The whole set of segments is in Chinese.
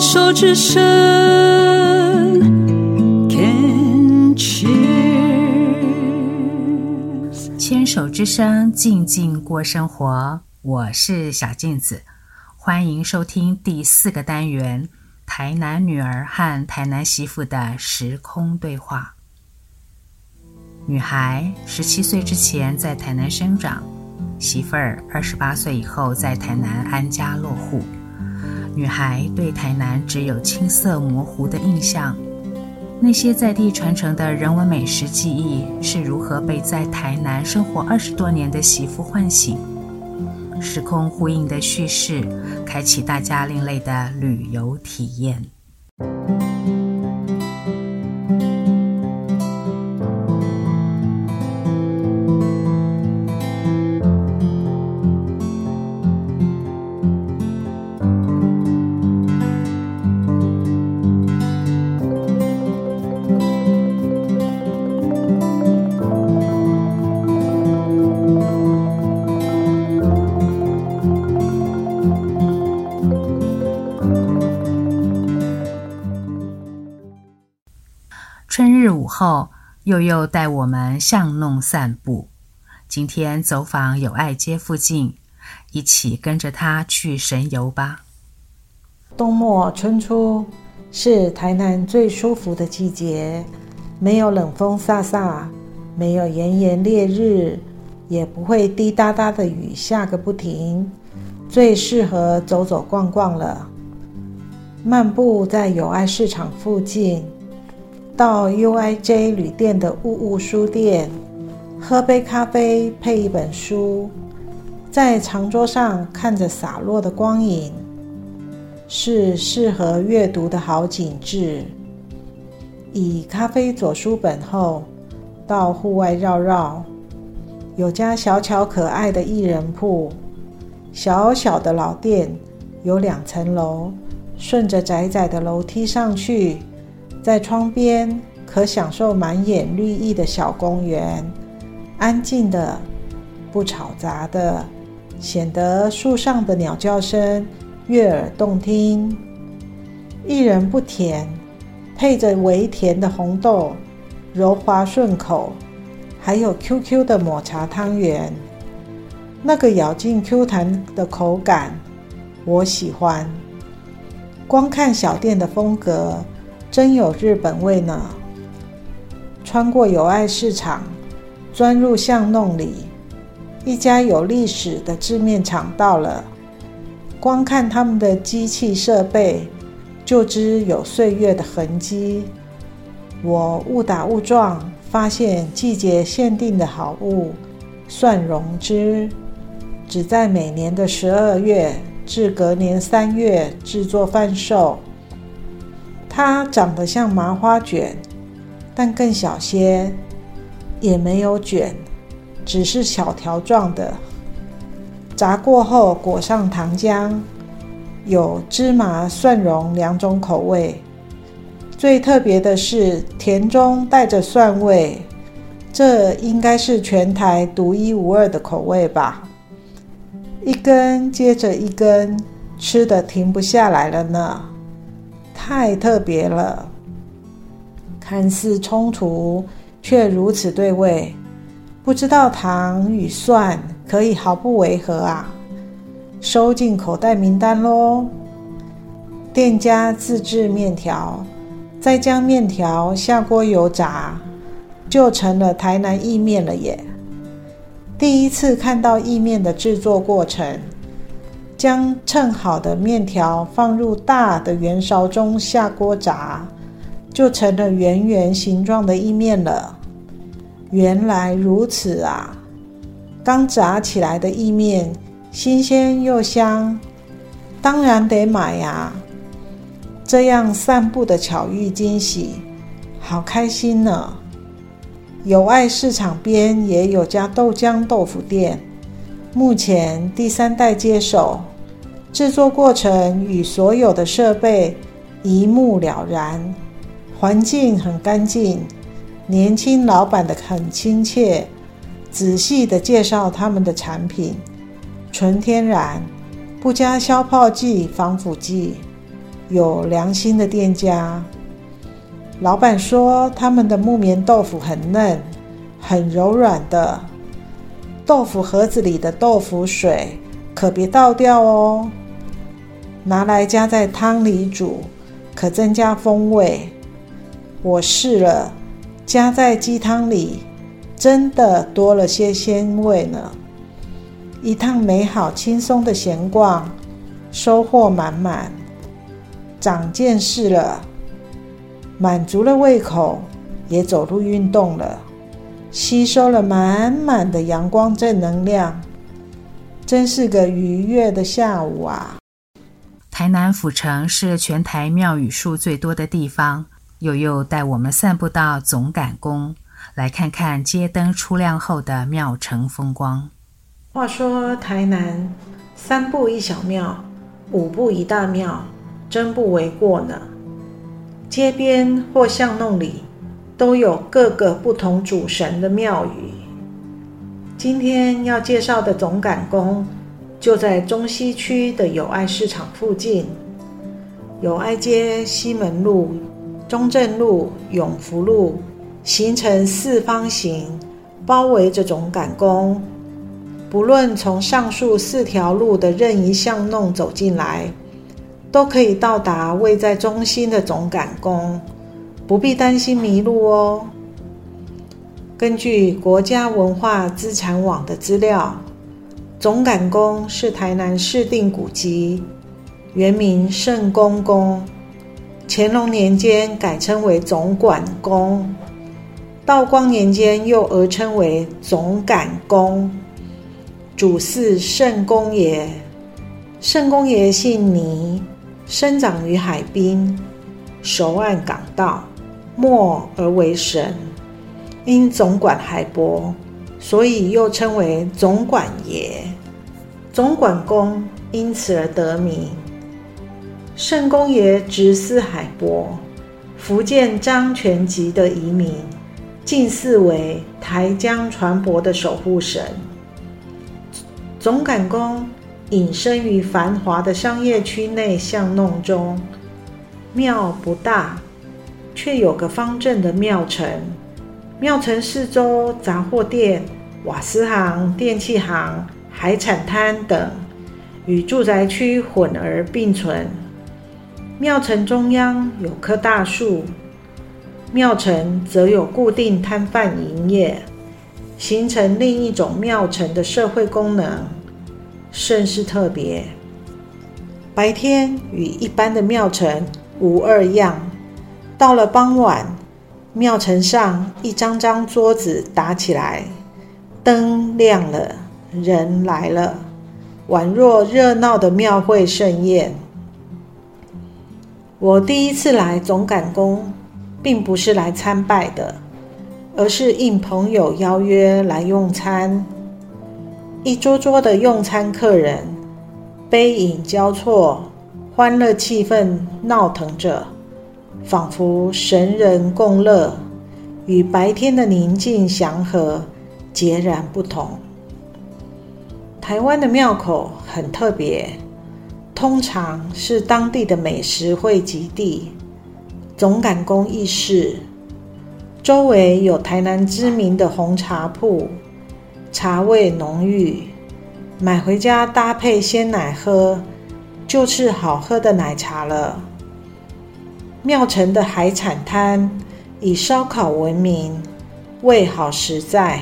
牵手之声，Can cheers。牵手之声，静静过生活。我是小镜子，欢迎收听第四个单元——台南女儿和台南媳妇的时空对话。女孩十七岁之前在台南生长，媳妇儿二十八岁以后在台南安家落户。女孩对台南只有青涩模糊的印象，那些在地传承的人文美食记忆是如何被在台南生活二十多年的媳妇唤醒？时空呼应的叙事，开启大家另类的旅游体验。后，又又带我们巷弄散步。今天走访友爱街附近，一起跟着他去神游吧。冬末春初是台南最舒服的季节，没有冷风飒飒，没有炎炎烈日，也不会滴答答的雨下个不停，最适合走走逛逛了。漫步在友爱市场附近。到 UIJ 旅店的物物书店，喝杯咖啡配一本书，在长桌上看着洒落的光影，是适合阅读的好景致。以咖啡佐书本后，到户外绕绕，有家小巧可爱的艺人铺，小小的老店，有两层楼，顺着窄窄的楼梯上去。在窗边可享受满眼绿意的小公园，安静的，不吵杂的，显得树上的鸟叫声悦耳动听。薏仁不甜，配着微甜的红豆，柔滑顺口，还有 QQ 的抹茶汤圆，那个咬劲 Q 弹的口感，我喜欢。光看小店的风格。真有日本味呢！穿过友爱市场，钻入巷弄里，一家有历史的制面厂到了。光看他们的机器设备，就知有岁月的痕迹。我误打误撞发现季节限定的好物——蒜蓉汁，只在每年的十二月至隔年三月制作贩售。它长得像麻花卷，但更小些，也没有卷，只是小条状的。炸过后裹上糖浆，有芝麻、蒜蓉两种口味。最特别的是甜中带着蒜味，这应该是全台独一无二的口味吧？一根接着一根，吃的停不下来了呢。太特别了，看似冲突，却如此对味。不知道糖与蒜可以毫不违和啊！收进口袋名单喽。店家自制面条，再将面条下锅油炸，就成了台南意面了耶！第一次看到意面的制作过程。将称好的面条放入大的圆勺中下锅炸，就成了圆圆形状的意面了。原来如此啊！刚炸起来的意面新鲜又香，当然得买呀。这样散步的巧遇惊喜，好开心呢！友爱市场边也有家豆浆豆腐店，目前第三代接手。制作过程与所有的设备一目了然，环境很干净，年轻老板的很亲切，仔细地介绍他们的产品，纯天然，不加消泡剂、防腐剂，有良心的店家。老板说他们的木棉豆腐很嫩、很柔软的。豆腐盒子里的豆腐水可别倒掉哦，拿来加在汤里煮，可增加风味。我试了，加在鸡汤里，真的多了些鲜味呢。一趟美好轻松的闲逛，收获满满，长见识了，满足了胃口，也走路运动了。吸收了满满的阳光正能量，真是个愉悦的下午啊！台南府城是全台庙宇数最多的地方，祐祐带我们散步到总赶宫，来看看街灯出亮后的庙城风光。话说台南三步一小庙，五步一大庙，真不为过呢。街边或巷弄里，都有各个不同主神的庙宇。今天要介绍的总赶宫就在中西区的友爱市场附近，友爱街、西门路、中正路、永福路形成四方形，包围着总赶宫。不论从上述四条路的任意巷弄走进来，都可以到达位在中心的总赶宫。不必担心迷路哦。根据国家文化资产网的资料，总赶宫是台南市定古迹，原名圣公宫，乾隆年间改称为总管宫，道光年间又讹称为总赶宫。主祀圣公爷，圣公爷姓倪，生长于海滨，熟谙港道。默而为神，因总管海博，所以又称为总管爷。总管公因此而得名。圣公爷直司海博，福建漳泉籍的移民，近似为台江船舶的守护神。总管公隐身于繁华的商业区内巷弄中，庙不大。却有个方正的庙城，庙城四周杂货店、瓦斯行、电器行、海产摊等与住宅区混而并存。庙城中央有棵大树，庙城则有固定摊贩营业，形成另一种庙城的社会功能，甚是特别。白天与一般的庙城无二样。到了傍晚，庙城上一张张桌子打起来，灯亮了，人来了，宛若热闹的庙会盛宴。我第一次来总赶宫，并不是来参拜的，而是应朋友邀约来用餐。一桌桌的用餐客人，杯影交错，欢乐气氛闹腾着。仿佛神人共乐，与白天的宁静祥和截然不同。台湾的庙口很特别，通常是当地的美食汇集地。总赶宫亦是，周围有台南知名的红茶铺，茶味浓郁，买回家搭配鲜奶喝，就是好喝的奶茶了。庙城的海产摊以烧烤闻名，味好实在，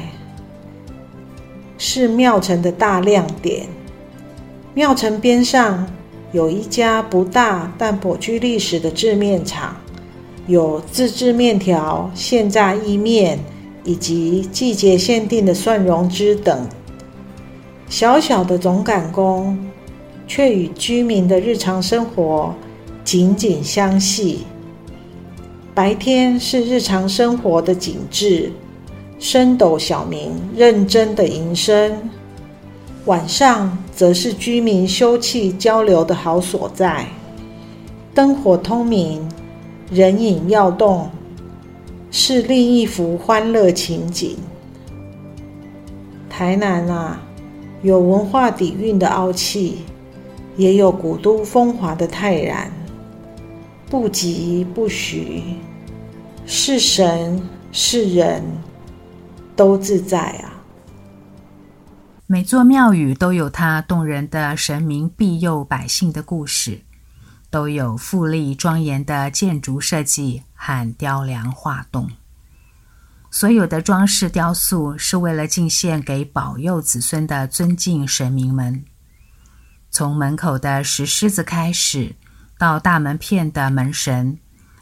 是庙城的大亮点。庙城边上有一家不大但颇具历史的制面厂，有自制面条、现炸意面以及季节限定的蒜蓉汁等。小小的总赶工，却与居民的日常生活紧紧相系。白天是日常生活的景致，升斗小民认真的营生；晚上则是居民休憩交流的好所在，灯火通明，人影跃动，是另一幅欢乐情景。台南啊，有文化底蕴的傲气，也有古都风华的泰然。不疾不徐，是神是人都自在啊。每座庙宇都有它动人的神明庇佑百姓的故事，都有富丽庄严的建筑设计和雕梁画栋。所有的装饰雕塑是为了敬献给保佑子孙的尊敬神明们。从门口的石狮子开始，到大门片的门神，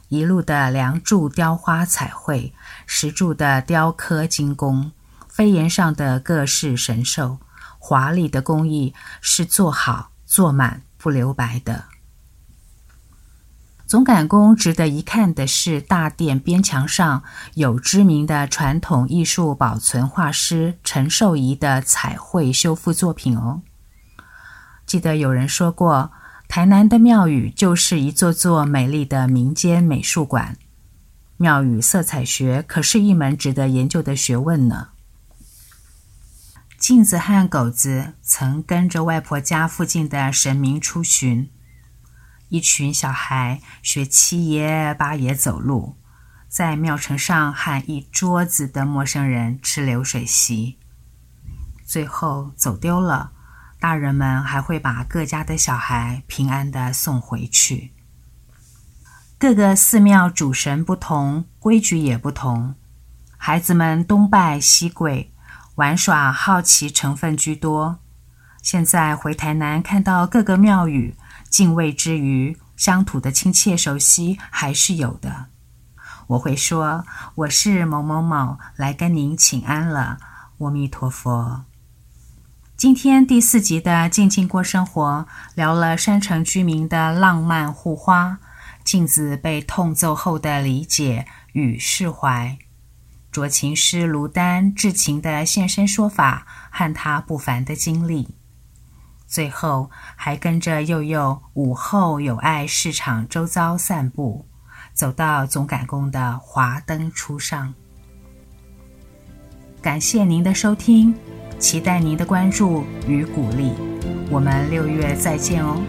一路的梁柱雕花彩绘，石柱的雕刻精工。飞檐上的各式神兽，华丽的工艺是做好做满不留白的。总赶宫值得一看的是大殿边墙上有知名的传统艺术保存画师陈寿仪的彩绘修复作品哦。记得有人说过，台南的庙宇就是一座座美丽的民间美术馆。庙宇色彩学可是一门值得研究的学问呢。镜子和狗子曾跟着外婆家附近的神明出巡，一群小孩学七爷八爷走路，在庙埕上和一桌子的陌生人吃流水席，最后走丢了，大人们还会把各家的小孩平安地送回去。各个寺庙主神不同，规矩也不同，孩子们东拜西跪。玩耍好奇成分居多。现在回台南，看到各个庙宇，敬畏之余，乡土的亲切熟悉还是有的。我会说：“我是某某某，来跟您请安了。”阿弥陀佛。今天第四集的《静静过生活》，聊了山城居民的浪漫护花，镜子被痛揍后的理解与释怀。酌情师卢丹至情的现身说法和他不凡的经历，最后还跟着佑佑午后友爱市场周遭散步，走到总赶宫的华灯初上。感谢您的收听，期待您的关注与鼓励，我们六月再见哦。